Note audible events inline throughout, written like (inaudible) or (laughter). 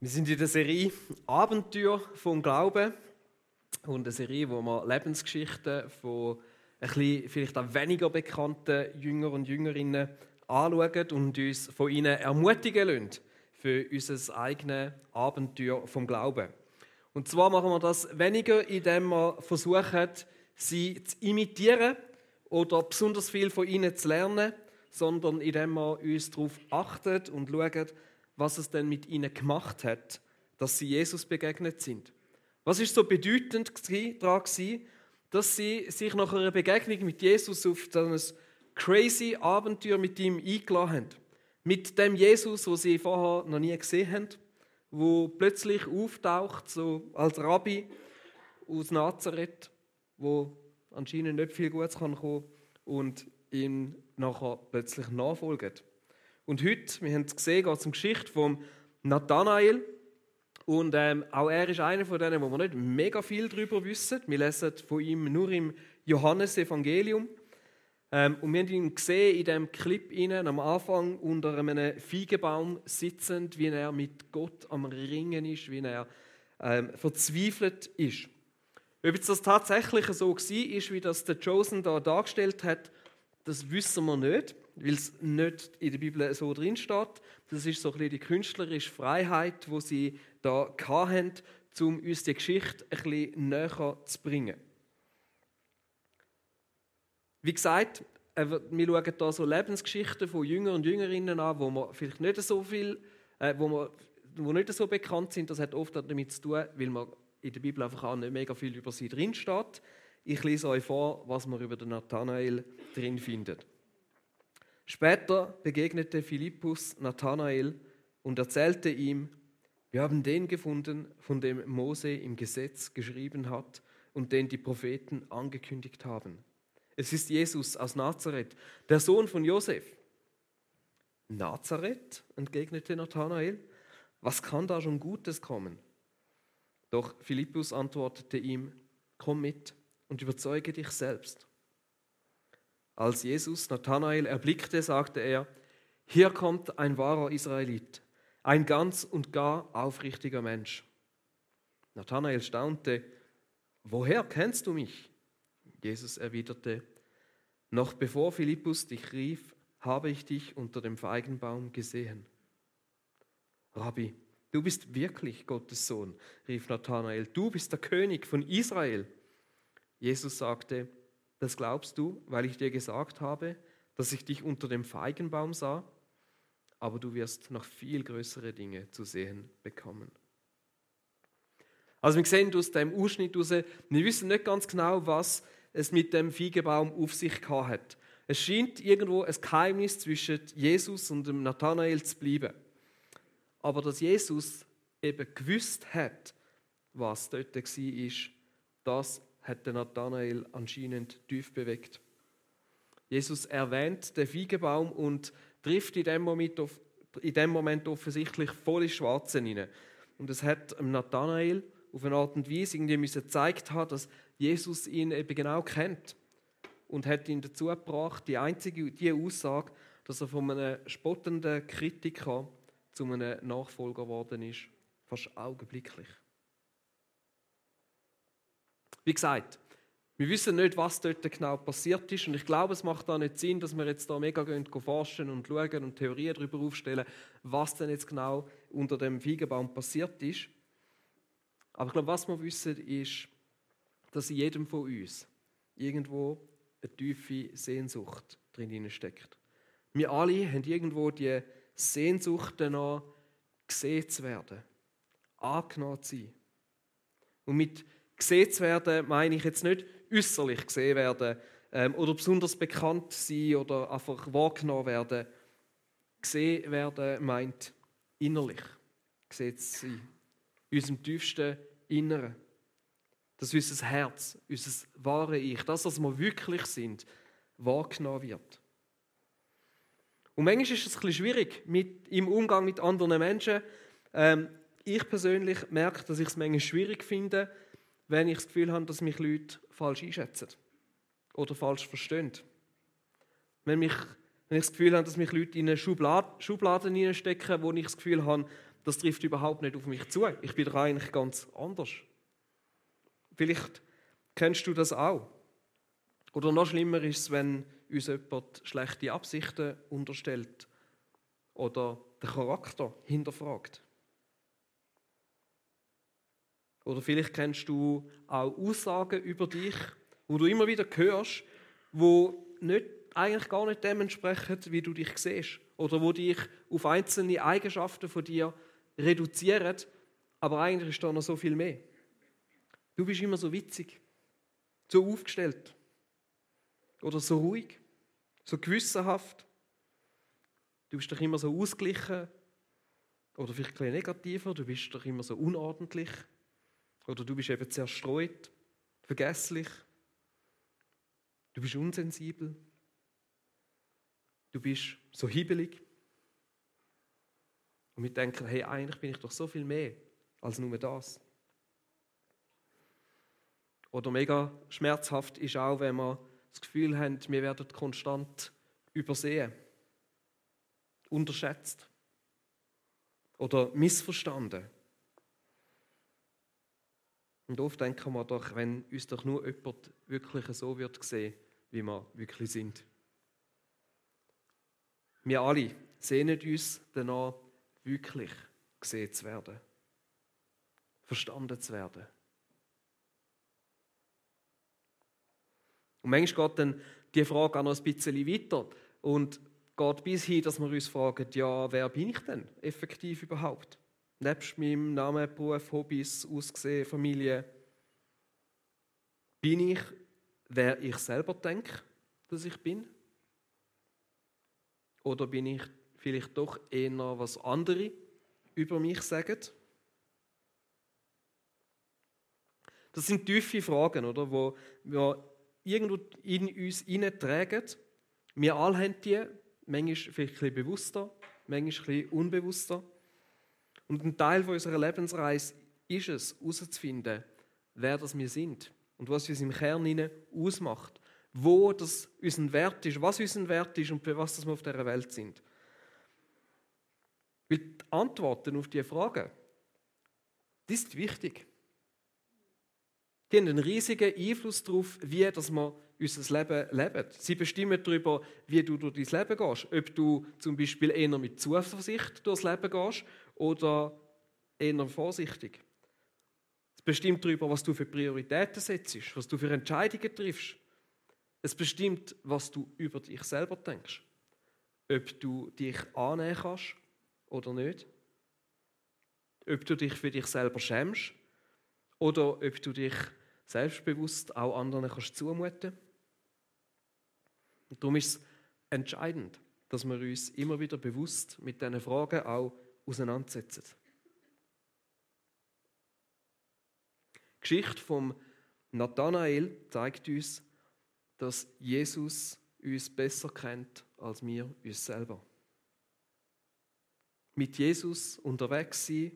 Wir sind in der Serie Abenteuer vom Glauben und eine Serie, wo wir Lebensgeschichten von ein bisschen, vielleicht auch weniger bekannten Jünger und Jüngerinnen anschauen und uns von ihnen ermutigen lassen für unser eigenes Abenteuer vom Glauben. Und zwar machen wir das weniger, indem wir versuchen, sie zu imitieren oder besonders viel von ihnen zu lernen, sondern indem wir uns darauf achten und schauen, was es denn mit ihnen gemacht hat, dass sie Jesus begegnet sind. Was ist so bedeutend daran dass sie sich nach einer Begegnung mit Jesus auf ein crazy Abenteuer mit ihm eingeladen haben. Mit dem Jesus, wo sie vorher noch nie gesehen haben, wo plötzlich auftaucht, so als Rabbi aus Nazareth, wo anscheinend nicht viel Gutes kann kommen und ihn nachher plötzlich nachfolgt. Und heute, wir haben es gesehen, geht es um die Geschichte von Nathanael. Und ähm, auch er ist einer von denen, wo wir nicht mega viel darüber wissen. Wir lesen von ihm nur im Johannesevangelium. Ähm, und wir haben ihn gesehen in dem Clip innen, am Anfang unter einem Feigenbaum sitzend, wie er mit Gott am Ringen ist, wie er ähm, verzweifelt ist. Ob jetzt das tatsächlich so war, wie das der Chosen da dargestellt hat, das wissen wir nicht weil es nicht in der Bibel so drin steht. Das ist so ein bisschen die künstlerische Freiheit, wo sie da hatten, um uns die Geschichte ein bisschen näher zu bringen. Wie gesagt, äh, wir schauen hier so Lebensgeschichten von Jüngern und Jüngerinnen an, wo man vielleicht nicht so viel, äh, wo, man, wo nicht so bekannt sind. Das hat oft damit zu tun, weil man in der Bibel einfach auch nicht mega viel über sie drin steht. Ich lese euch vor, was man über den Nathanael drin findet. Später begegnete Philippus Nathanael und erzählte ihm, wir haben den gefunden, von dem Mose im Gesetz geschrieben hat und den die Propheten angekündigt haben. Es ist Jesus aus Nazareth, der Sohn von Josef. Nazareth, entgegnete Nathanael, was kann da schon Gutes kommen? Doch Philippus antwortete ihm, komm mit und überzeuge dich selbst. Als Jesus Nathanael erblickte, sagte er, hier kommt ein wahrer Israelit, ein ganz und gar aufrichtiger Mensch. Nathanael staunte, woher kennst du mich? Jesus erwiderte, noch bevor Philippus dich rief, habe ich dich unter dem Feigenbaum gesehen. Rabbi, du bist wirklich Gottes Sohn, rief Nathanael, du bist der König von Israel. Jesus sagte, das glaubst du, weil ich dir gesagt habe, dass ich dich unter dem Feigenbaum sah, aber du wirst noch viel größere Dinge zu sehen bekommen. Also wir sehen aus dem Ausschnitt raus, wir wissen nicht ganz genau, was es mit dem Feigenbaum auf sich hat. Es scheint irgendwo ein Geheimnis zwischen Jesus und dem Nathanael zu bleiben. Aber dass Jesus eben gewusst hat, was dort war, das hat der Nathanael anscheinend tief bewegt. Jesus erwähnt den Feigenbaum und trifft in dem Moment, in dem Moment offensichtlich voll ins Schwarze hinein. Und es hat Nathanael auf eine Art und Weise irgendwie gezeigt dass Jesus ihn eben genau kennt und hat ihn dazu gebracht, die einzige die Aussage, dass er von einem spottenden Kritiker zu einem Nachfolger geworden ist, fast augenblicklich. Wie gesagt, wir wissen nicht, was dort genau passiert ist und ich glaube, es macht da nicht Sinn, dass wir jetzt da mega gehen, forschen und schauen und Theorien darüber aufstellen, was denn jetzt genau unter dem Feigenbaum passiert ist. Aber ich glaube, was wir wissen, ist, dass in jedem von uns irgendwo eine tiefe Sehnsucht drin steckt. Wir alle haben irgendwo die Sehnsucht danach, gesehen zu werden, angenommen zu sein. Und mit gesehen zu werden, meine ich jetzt nicht äußerlich gesehen werden ähm, oder besonders bekannt sein oder einfach wahrgenommen werden. Gesehen werden meint innerlich gesehen zu sein. In unserem tiefsten Inneren. Dass unser Herz, unser wahre Ich, das, was wir wirklich sind, wahrgenommen wird. Und manchmal ist es ein bisschen schwierig mit, im Umgang mit anderen Menschen. Ähm, ich persönlich merke, dass ich es manchmal schwierig finde, wenn ich das Gefühl habe, dass mich Leute falsch einschätzen oder falsch verstehen. Wenn, mich, wenn ich das Gefühl habe, dass mich Leute in eine Schublade, Schubladen hineinstecken, wo ich das Gefühl habe, das trifft überhaupt nicht auf mich zu. Ich bin doch eigentlich ganz anders. Vielleicht kennst du das auch. Oder noch schlimmer ist es, wenn uns jemand schlechte Absichten unterstellt oder den Charakter hinterfragt. Oder vielleicht kennst du auch Aussagen über dich, wo du immer wieder hörst, wo nicht, eigentlich gar nicht dem entsprechen, wie du dich siehst. Oder wo dich auf einzelne Eigenschaften von dir reduzieren, aber eigentlich ist da noch so viel mehr. Du bist immer so witzig, so aufgestellt oder so ruhig, so gewissenhaft. Du bist doch immer so ausgeglichen oder vielleicht ein bisschen negativer, du bist doch immer so unordentlich oder du bist eben zerstreut, vergesslich, du bist unsensibel, du bist so hibbelig. Und wir denken, hey, eigentlich bin ich doch so viel mehr als nur das. Oder mega schmerzhaft ist auch, wenn wir das Gefühl haben, wir werden konstant übersehen unterschätzt oder missverstanden. Und oft denken wir doch, wenn uns doch nur jemand wirklich so wird sehen, wie wir wirklich sind. Wir alle sehnen uns danach, wirklich gesehen zu werden, verstanden zu werden. Und manchmal geht dann die Frage auch noch ein bisschen weiter. Und geht bis hin, dass wir uns fragen, ja, wer bin ich denn effektiv überhaupt? Nebst meinem Namen, Beruf, Hobbys, Aussehen, Familie. Bin ich, wer ich selber denke, dass ich bin? Oder bin ich vielleicht doch eher, was andere über mich sagen? Das sind tiefe Fragen, oder, wo wir irgendwo in uns hineintragen. Wir alle haben die, manchmal vielleicht ein bisschen bewusster, manchmal ein bisschen unbewusster. Und ein Teil unserer Lebensreise ist es, herauszufinden, wer das wir sind und was uns im Kern ausmacht. Wo das unser Wert ist, was unser Wert ist und für was wir auf dieser Welt sind. Weil die Antworten auf diese Fragen, die ist wichtig. Die haben einen riesigen Einfluss darauf, wie dass wir unser Leben leben. Sie bestimmen darüber, wie du durch dein Leben gehst. Ob du zum Beispiel eher mit Zuversicht durchs Leben gehst oder eher vorsichtig. Es bestimmt darüber, was du für Prioritäten setzt, was du für Entscheidungen triffst. Es bestimmt, was du über dich selber denkst. Ob du dich annehmen kannst oder nicht. Ob du dich für dich selber schämst oder ob du dich selbstbewusst auch anderen kannst zumuten kannst. Darum ist es entscheidend, dass wir uns immer wieder bewusst mit diesen Fragen auch auseinandersetzen. Die Geschichte von Nathanael zeigt uns, dass Jesus uns besser kennt als wir uns selber. Mit Jesus unterwegs sein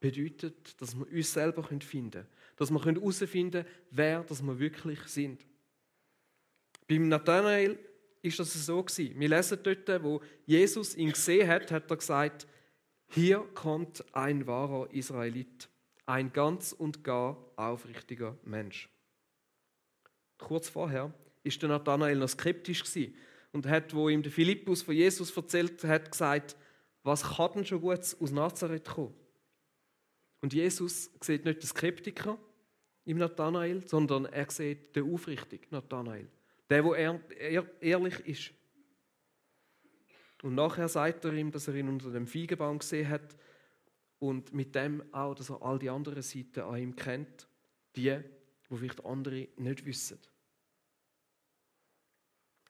bedeutet, dass wir uns selber finden können, dass wir herausfinden können, wer das wir wirklich sind. Beim Nathanael ist das so. Wir lesen dort, wo Jesus ihn gesehen hat, hat er gesagt, hier kommt ein wahrer Israelit, ein ganz und gar aufrichtiger Mensch. Kurz vorher ist der Nathanael noch skeptisch gewesen und hat, wo ihm der Philippus von Jesus erzählt hat, gesagt, was kann denn schon Gutes aus Nazareth kommen? Und Jesus sieht nicht den Skeptiker im Nathanael, sondern er sieht den aufrichtigen Nathanael. Der, wo er, ehrlich ist. Und nachher sagt er ihm, dass er ihn unter dem Feigenbaum gesehen hat und mit dem auch, dass er all die anderen Seiten an ihm kennt, die, wo vielleicht andere nicht wissen.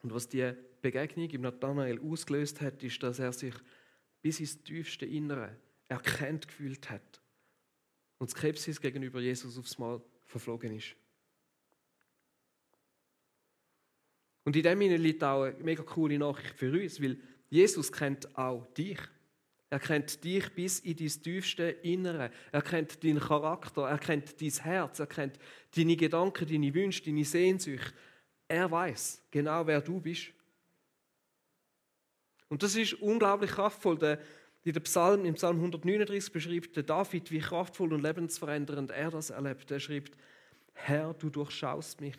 Und was die Begegnung im Nathanael ausgelöst hat, ist, dass er sich bis ins tiefste Innere erkennt gefühlt hat und Skepsis gegenüber Jesus aufs Mal verflogen ist. Und in dem liegt auch eine mega coole Nachricht für uns, weil Jesus kennt auch dich. Er kennt dich bis in dein tiefste Innere. Er kennt deinen Charakter, er kennt dein Herz, er kennt deine Gedanken, deine Wünsche, deine Sehnsucht. Er weiß genau, wer du bist. Und das ist unglaublich kraftvoll. Der, In dem Psalm, Im Psalm 139 beschreibt der David, wie kraftvoll und lebensverändernd er das erlebt. Er schreibt, Herr, du durchschaust mich,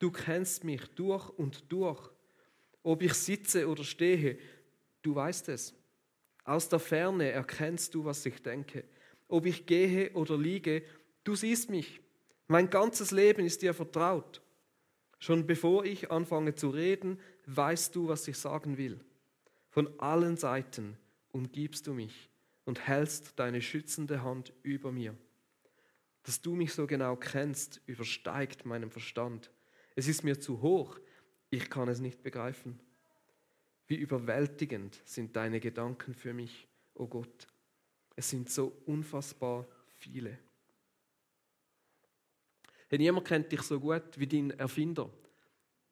du kennst mich durch und durch. Ob ich sitze oder stehe, du weißt es. Aus der Ferne erkennst du, was ich denke. Ob ich gehe oder liege, du siehst mich. Mein ganzes Leben ist dir vertraut. Schon bevor ich anfange zu reden, weißt du, was ich sagen will. Von allen Seiten umgibst du mich und hältst deine schützende Hand über mir. Dass du mich so genau kennst, übersteigt meinen Verstand. Es ist mir zu hoch, ich kann es nicht begreifen. Wie überwältigend sind deine Gedanken für mich, o oh Gott. Es sind so unfassbar viele. Hey, niemand kennt dich so gut wie dein Erfinder,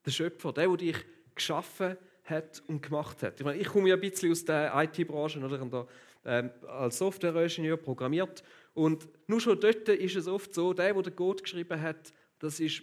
der Schöpfer, der, der dich geschaffen hat und gemacht hat. Ich, meine, ich komme ja ein bisschen aus der IT-Branche oder der, äh, als Softwareingenieur programmiert und nur schon dort ist es oft so, der, der Code geschrieben hat, das ist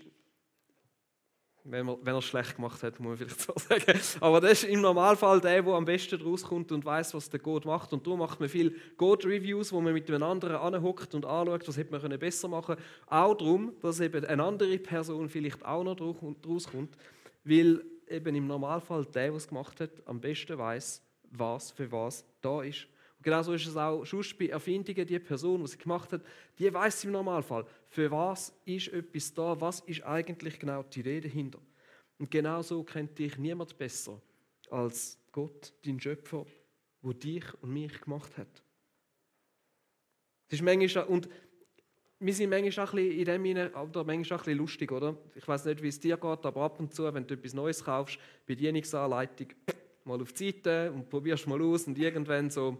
wenn, man, wenn er es schlecht gemacht hat, muss man vielleicht (laughs) so sagen. Aber das ist im Normalfall der, der am besten rauskommt und weiß, was der Code macht. Und darum macht man viel Code-Reviews, wo man mit einem anderen anhockt und anschaut, was hätte man besser machen können. Auch darum, dass eben eine andere Person vielleicht auch noch rauskommt, weil eben im Normalfall der, der es gemacht hat, am besten weiß, was für was da ist. Genauso ist es auch sonst bei Erfindungen, die Person, die sie gemacht hat, die weiß im Normalfall, für was ist etwas da, was ist eigentlich genau die Idee dahinter. Und genauso kennt dich niemand besser als Gott, dein Schöpfer, wo dich und mich gemacht hat. Es ist manchmal, und wir sind manchmal auch ein bisschen in dem hinein, oder manchmal auch ein lustig, oder? Ich weiß nicht, wie es dir geht, aber ab und zu, wenn du etwas Neues kaufst, Bedienungsanleitung, mal auf die Seite und probierst mal aus und irgendwann so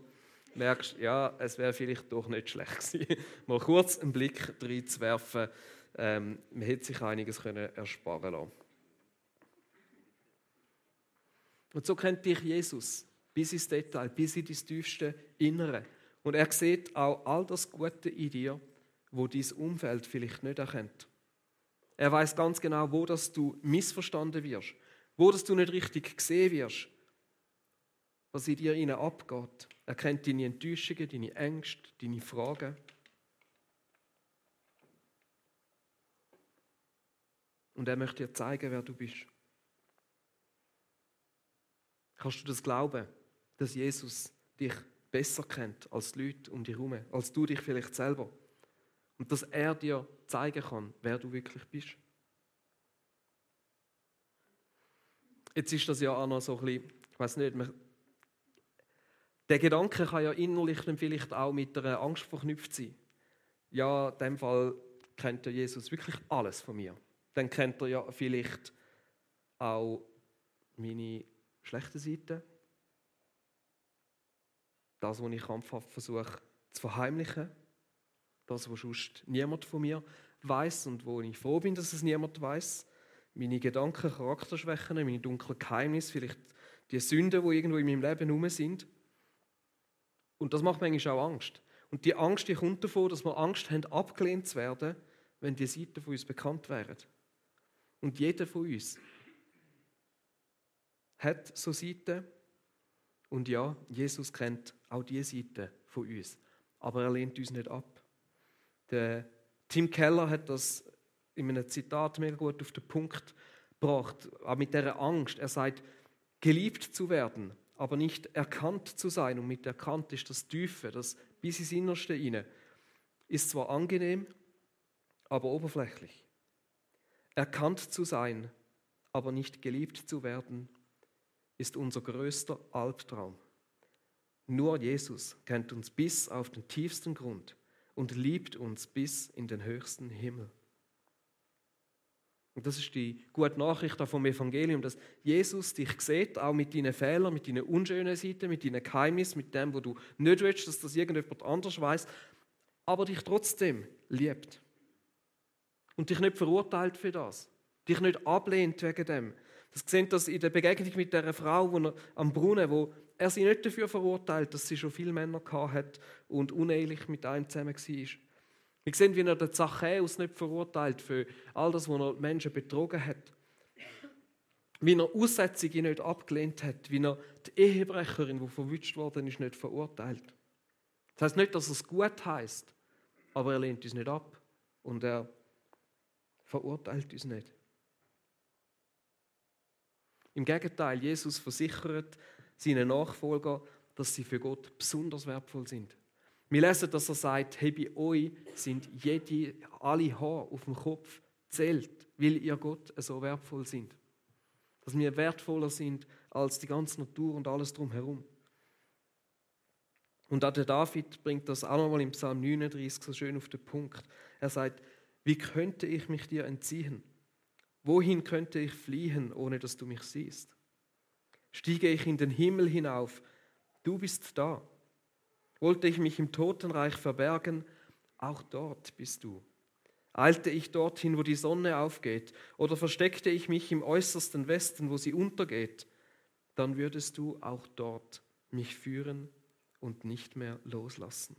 merkst, ja, es wäre vielleicht doch nicht schlecht gewesen, (laughs) mal kurz einen Blick reinzuwerfen. Ähm, man hätte sich einiges können ersparen lassen. Und so kennt dich Jesus bis ins Detail, bis in das tiefste Innere. Und er sieht auch all das Gute in dir, wo dein Umfeld vielleicht nicht erkennt. Er weiß ganz genau, wo dass du missverstanden wirst, wo dass du nicht richtig gesehen wirst, was in dir ihnen abgeht. Er kennt deine Enttäuschungen, deine Ängste, deine Fragen. Und er möchte dir zeigen, wer du bist. Kannst du das glauben, dass Jesus dich besser kennt als die Leute um dich herum, als du dich vielleicht selber? Und dass er dir zeigen kann, wer du wirklich bist? Jetzt ist das ja auch noch so ein bisschen, ich weiß nicht, der Gedanke kann ja innerlich dann vielleicht auch mit einer Angst verknüpft sein. Ja, in dem Fall kennt ja Jesus wirklich alles von mir. Dann kennt er ja vielleicht auch meine schlechten Seiten. Das, was ich krampfhaft versuche zu verheimlichen. Das, was sonst niemand von mir weiß und wo ich froh bin, dass es niemand weiß. Meine Gedanken, Charakterschwächen, meine dunklen Geheimnisse, vielleicht die Sünden, die irgendwo in meinem Leben herum sind. Und das macht manchmal auch Angst. Und die Angst die kommt davon, dass wir Angst haben, abgelehnt zu werden, wenn die Seiten von uns bekannt wären. Und jeder von uns hat so Seiten. Und ja, Jesus kennt auch diese Seite von uns. Aber er lehnt uns nicht ab. Der Tim Keller hat das in einem Zitat mega gut auf den Punkt gebracht. Auch mit der Angst. Er sagt, geliebt zu werden aber nicht erkannt zu sein. Und mit erkannt ist das Tiefe, das bis ins Innerste hinein. Ist zwar angenehm, aber oberflächlich. Erkannt zu sein, aber nicht geliebt zu werden, ist unser größter Albtraum. Nur Jesus kennt uns bis auf den tiefsten Grund und liebt uns bis in den höchsten Himmel. Und das ist die gute Nachricht vom Evangelium, dass Jesus dich sieht, auch mit deinen Fehlern, mit deinen unschönen Seiten, mit deinen Geheimnissen, mit dem, wo du nicht willst, dass das irgendjemand anders weiß, aber dich trotzdem liebt. Und dich nicht verurteilt für das. Dich nicht ablehnt wegen dem. Das sehen das in der Begegnung mit der Frau wo er, am Brunnen, wo er sie nicht dafür verurteilt, dass sie schon viele Männer hat und unehelich mit einem zusammen war. Wir sehen, wie er den Zachäus nicht verurteilt für all das, was er Menschen betrogen hat. wie er Aussetzungen nicht abgelehnt hat, wie er die Ehebrecherin, die verwünscht worden ist, nicht verurteilt. Das heißt nicht, dass es gut heißt, aber er lehnt uns nicht ab und er verurteilt uns nicht. Im Gegenteil, Jesus versichert seinen Nachfolger, dass sie für Gott besonders wertvoll sind. Wir lesen, dass er sagt, hey, bei euch sind jede, alle Haare auf dem Kopf zählt, weil ihr Gott so wertvoll sind. Dass wir wertvoller sind als die ganze Natur und alles drumherum. Und auch der David bringt das auch nochmal im Psalm 39 so schön auf den Punkt. Er sagt, wie könnte ich mich dir entziehen? Wohin könnte ich fliehen, ohne dass du mich siehst? Stiege ich in den Himmel hinauf, du bist da. Wollte ich mich im Totenreich verbergen, auch dort bist du. Eilte ich dorthin, wo die Sonne aufgeht, oder versteckte ich mich im äußersten Westen, wo sie untergeht, dann würdest du auch dort mich führen und nicht mehr loslassen.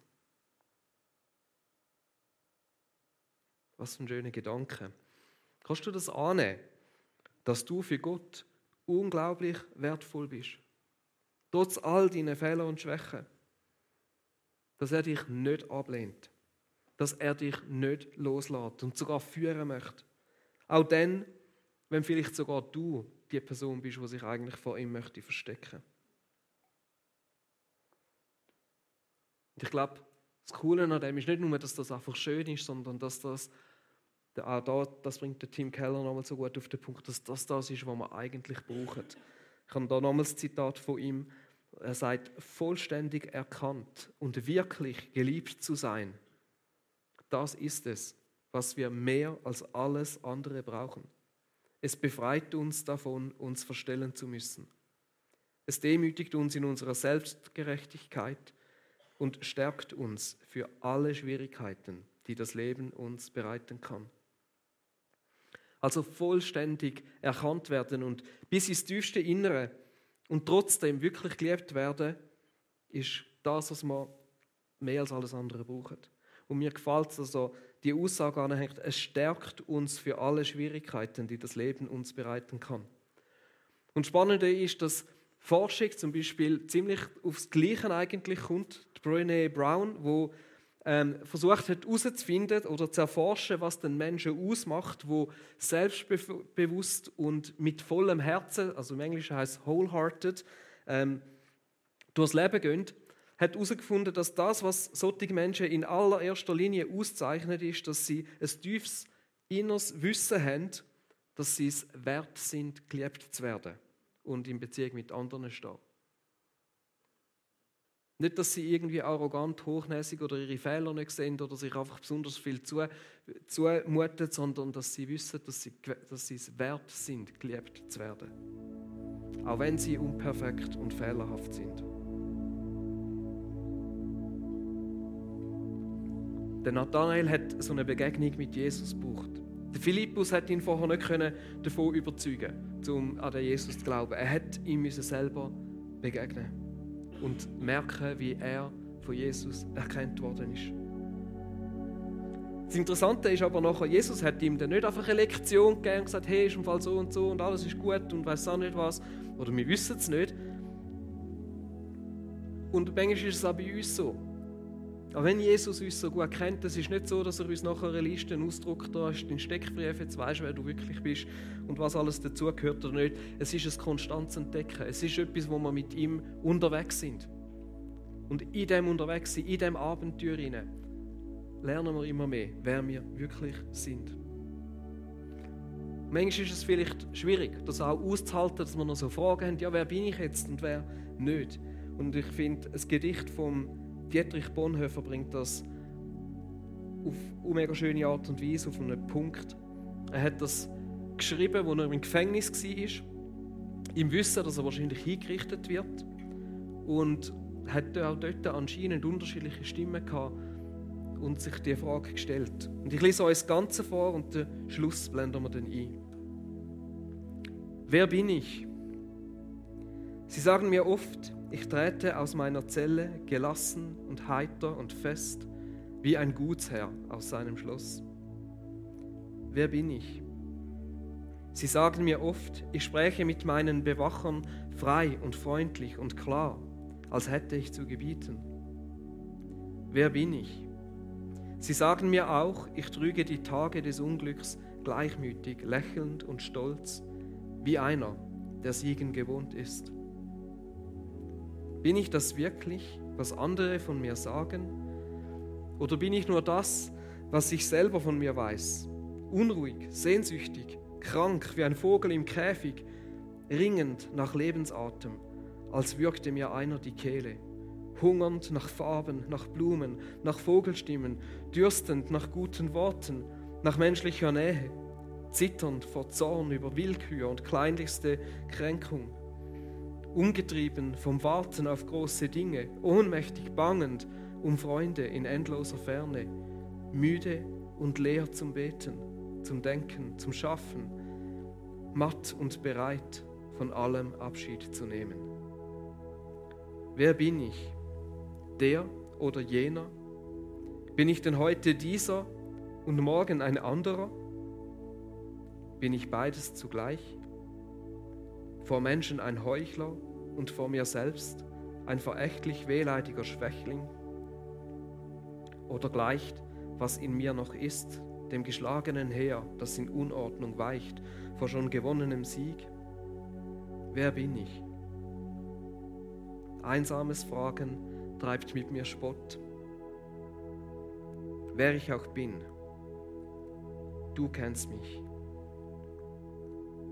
Was für ein schöner Gedanke. Kannst du das annehmen, dass du für Gott unglaublich wertvoll bist? Trotz all deinen Fehler und Schwächen. Dass er dich nicht ablehnt. Dass er dich nicht loslässt und sogar führen möchte. Auch dann, wenn vielleicht sogar du die Person bist, die sich eigentlich vor ihm möchte verstecken. Und ich glaube, das Coole an dem ist nicht nur, dass das einfach schön ist, sondern dass das, auch da, das bringt der Tim Keller nochmal so gut auf den Punkt, dass das das ist, was man eigentlich braucht. Ich habe da nochmals das Zitat von ihm. Er sagt, vollständig erkannt und wirklich geliebt zu sein, das ist es, was wir mehr als alles andere brauchen. Es befreit uns davon, uns verstellen zu müssen. Es demütigt uns in unserer Selbstgerechtigkeit und stärkt uns für alle Schwierigkeiten, die das Leben uns bereiten kann. Also vollständig erkannt werden und bis ins tiefste Innere und trotzdem wirklich geliebt werden, ist das, was man mehr als alles andere braucht. Und mir gefällt es also, die Aussage anhängt, es stärkt uns für alle Schwierigkeiten, die das Leben uns bereiten kann. Und spannende ist, dass Forschung zum Beispiel ziemlich aufs Gleiche eigentlich kommt. Die Brené Brown, wo ähm, versucht hat herauszufinden oder zu erforschen, was den Menschen ausmacht, wo selbstbewusst und mit vollem Herzen, also im Englischen heißt wholehearted, ähm, durchs Leben gehen, hat herausgefunden, dass das, was solche Menschen in allererster Linie auszeichnet, ist, dass sie ein tiefes inneres Wissen haben, dass sie es wert sind, geliebt zu werden und in Beziehung mit anderen stehen. Nicht, dass sie irgendwie arrogant, hochnäsig oder ihre Fehler nicht sehen oder sich einfach besonders viel zumuten, sondern dass sie wissen, dass sie, dass sie es wert sind, geliebt zu werden. Auch wenn sie unperfekt und fehlerhaft sind. Der Nathanael hat so eine Begegnung mit Jesus gebraucht. Der Philippus hat ihn vorher nicht davon überzeugen, um an den Jesus zu glauben. Er hat ihm selber begegnen und merken, wie er von Jesus erkannt worden ist. Das Interessante ist aber nachher, Jesus hat ihm dann nicht einfach eine Lektion gegeben und gesagt, hey, ist im Fall so und so und alles ist gut und weiß auch nicht was. Oder wir wissen es nicht. Und manchmal ist es auch bei uns so. Aber wenn Jesus uns so gut kennt, es ist nicht so, dass er uns nachher eine Liste ausdruckt, da hast du den Steckbrief, jetzt weißt du, wer du wirklich bist und was alles dazugehört oder nicht. Es ist ein konstantes Entdecken. Es ist etwas, wo wir mit ihm unterwegs sind. Und in dem unterwegs sein, in dem Abenteuer hinein, lernen wir immer mehr, wer wir wirklich sind. Manchmal ist es vielleicht schwierig, das auch auszuhalten, dass wir noch so Fragen haben, ja, wer bin ich jetzt und wer nicht. Und ich finde, ein Gedicht vom Dietrich Bonhoeffer bringt das auf eine mega schöne Art und Weise auf einen Punkt. Er hat das geschrieben, als er im Gefängnis war, im Wissen, dass er wahrscheinlich hingerichtet wird und hat auch dort anscheinend unterschiedliche Stimmen gehabt und sich die Frage gestellt. Und ich lese euch das Ganze vor und den Schluss blenden wir dann ein. Wer bin ich? Sie sagen mir oft, ich trete aus meiner Zelle gelassen und heiter und fest, wie ein Gutsherr aus seinem Schloss. Wer bin ich? Sie sagen mir oft, ich spreche mit meinen Bewachern frei und freundlich und klar, als hätte ich zu gebieten. Wer bin ich? Sie sagen mir auch, ich trüge die Tage des Unglücks gleichmütig, lächelnd und stolz, wie einer, der Siegen gewohnt ist. Bin ich das wirklich, was andere von mir sagen? Oder bin ich nur das, was ich selber von mir weiß? Unruhig, sehnsüchtig, krank wie ein Vogel im Käfig, ringend nach Lebensatem, als würgte mir einer die Kehle, hungernd nach Farben, nach Blumen, nach Vogelstimmen, dürstend nach guten Worten, nach menschlicher Nähe, zitternd vor Zorn über Willkür und kleinlichste Kränkung umgetrieben vom Warten auf große Dinge, ohnmächtig bangend um Freunde in endloser Ferne, müde und leer zum Beten, zum Denken, zum Schaffen, matt und bereit, von allem Abschied zu nehmen. Wer bin ich? Der oder jener? Bin ich denn heute dieser und morgen ein anderer? Bin ich beides zugleich? Vor Menschen ein Heuchler und vor mir selbst ein verächtlich wehleidiger Schwächling? Oder gleicht, was in mir noch ist, dem geschlagenen Heer, das in Unordnung weicht, vor schon gewonnenem Sieg? Wer bin ich? Einsames Fragen treibt mit mir Spott. Wer ich auch bin, du kennst mich.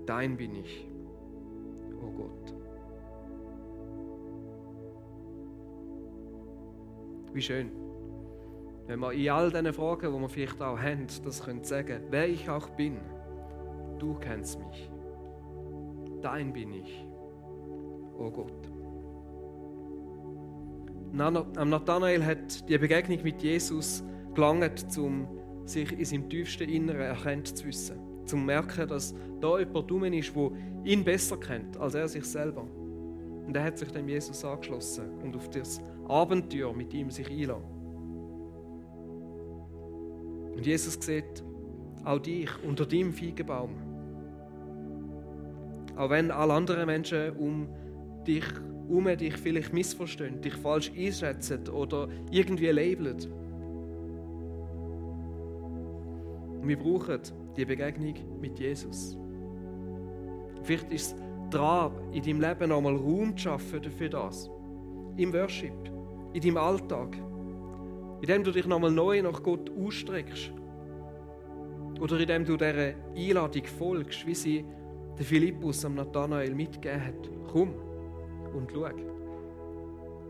Dein bin ich Gott. Wie schön, wenn wir in all diesen Fragen, die wir vielleicht auch haben, das können sagen, wer ich auch bin, du kennst mich. Dein bin ich, oh Gott. Am Nathanael hat die Begegnung mit Jesus gelangt, um sich in seinem tiefsten Inneren erkennt zu wissen. Zum zu merken, dass da jemand rum ist, der ihn besser kennt als er sich selber. Und er hat sich dem Jesus angeschlossen und auf das Abenteuer mit ihm sich einlassen. Und Jesus sieht auch dich unter deinem Feigenbaum. Auch wenn alle anderen Menschen um dich um dich vielleicht missverstehen, dich falsch einschätzen oder irgendwie labeln. Und wir brauchen die Begegnung mit Jesus. Vielleicht ist es dran, in deinem Leben nochmal Raum zu schaffen für das. Im Worship, in deinem Alltag. Indem du dich nochmal neu nach Gott ausstreckst. Oder indem du dieser Einladung folgst, wie sie der Philippus am Nathanael mitgegeben hat. Komm und schau.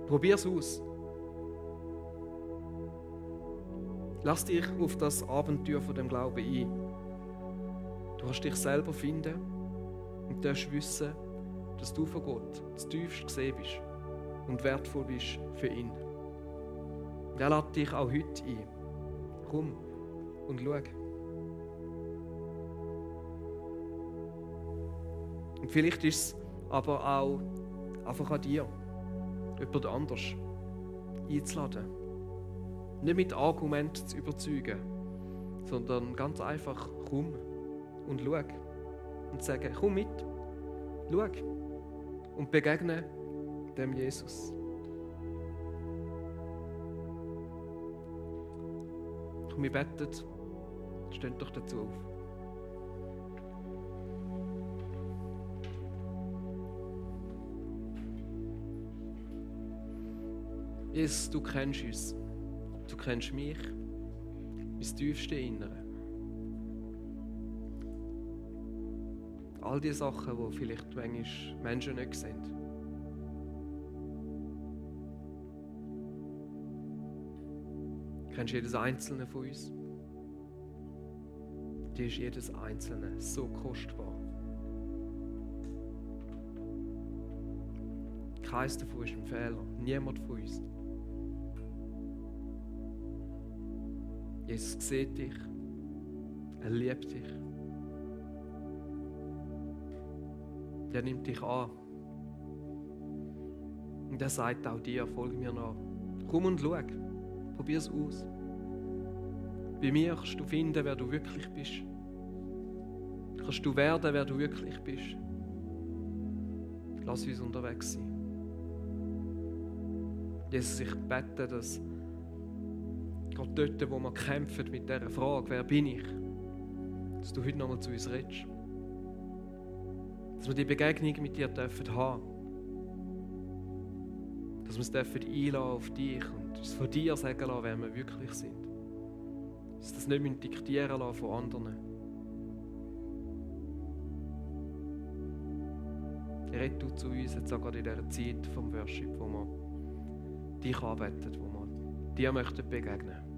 Probier es aus. Lass dich auf das Abenteuer von dem Glauben ein. Du kannst dich selber finden und darfst wissen, dass du von Gott das tiefst gesehen bist und wertvoll bist für ihn. Und er lädt dich auch heute ein. Komm und schau. Und vielleicht ist es aber auch einfach an dir, jemand anders einzuladen. Nicht mit Argumenten zu überzeugen, sondern ganz einfach komm und schau. Und sagen, komm mit, schau und begegne dem Jesus. Und wir beten, steht doch dazu auf. Jesus, du kennst uns. Du kennst mich, mein tiefste Innere. All die Sachen, die vielleicht manchmal Menschen nicht sehen. Du kennst jedes Einzelne von uns. Dir ist jedes Einzelne so kostbar. Keines davon ist ein Fehler. Niemand von uns. Jesus sieht dich. Er liebt dich. Der nimmt dich an. Und er sagt auch dir, folge mir nach. Komm und schau. Probier es aus. Bei mir kannst du finden, wer du wirklich bist. kannst du werden, wer du wirklich bist. Lass uns unterwegs sein. Jesus, ich bete, dass gerade dort, wo wir kämpfen mit dieser Frage, wer bin ich, dass du heute nochmal zu uns redest. Dass wir die Begegnung mit dir dürfen haben. Dass wir uns dürfen einladen auf dich und uns von dir sagen lassen, wer wir wirklich sind. Dass wir das nicht diktieren lassen von anderen. Red du zu uns jetzt auch gerade in dieser Zeit vom Worship, wo wir dich anbeten, wo wir dir möchten begegnen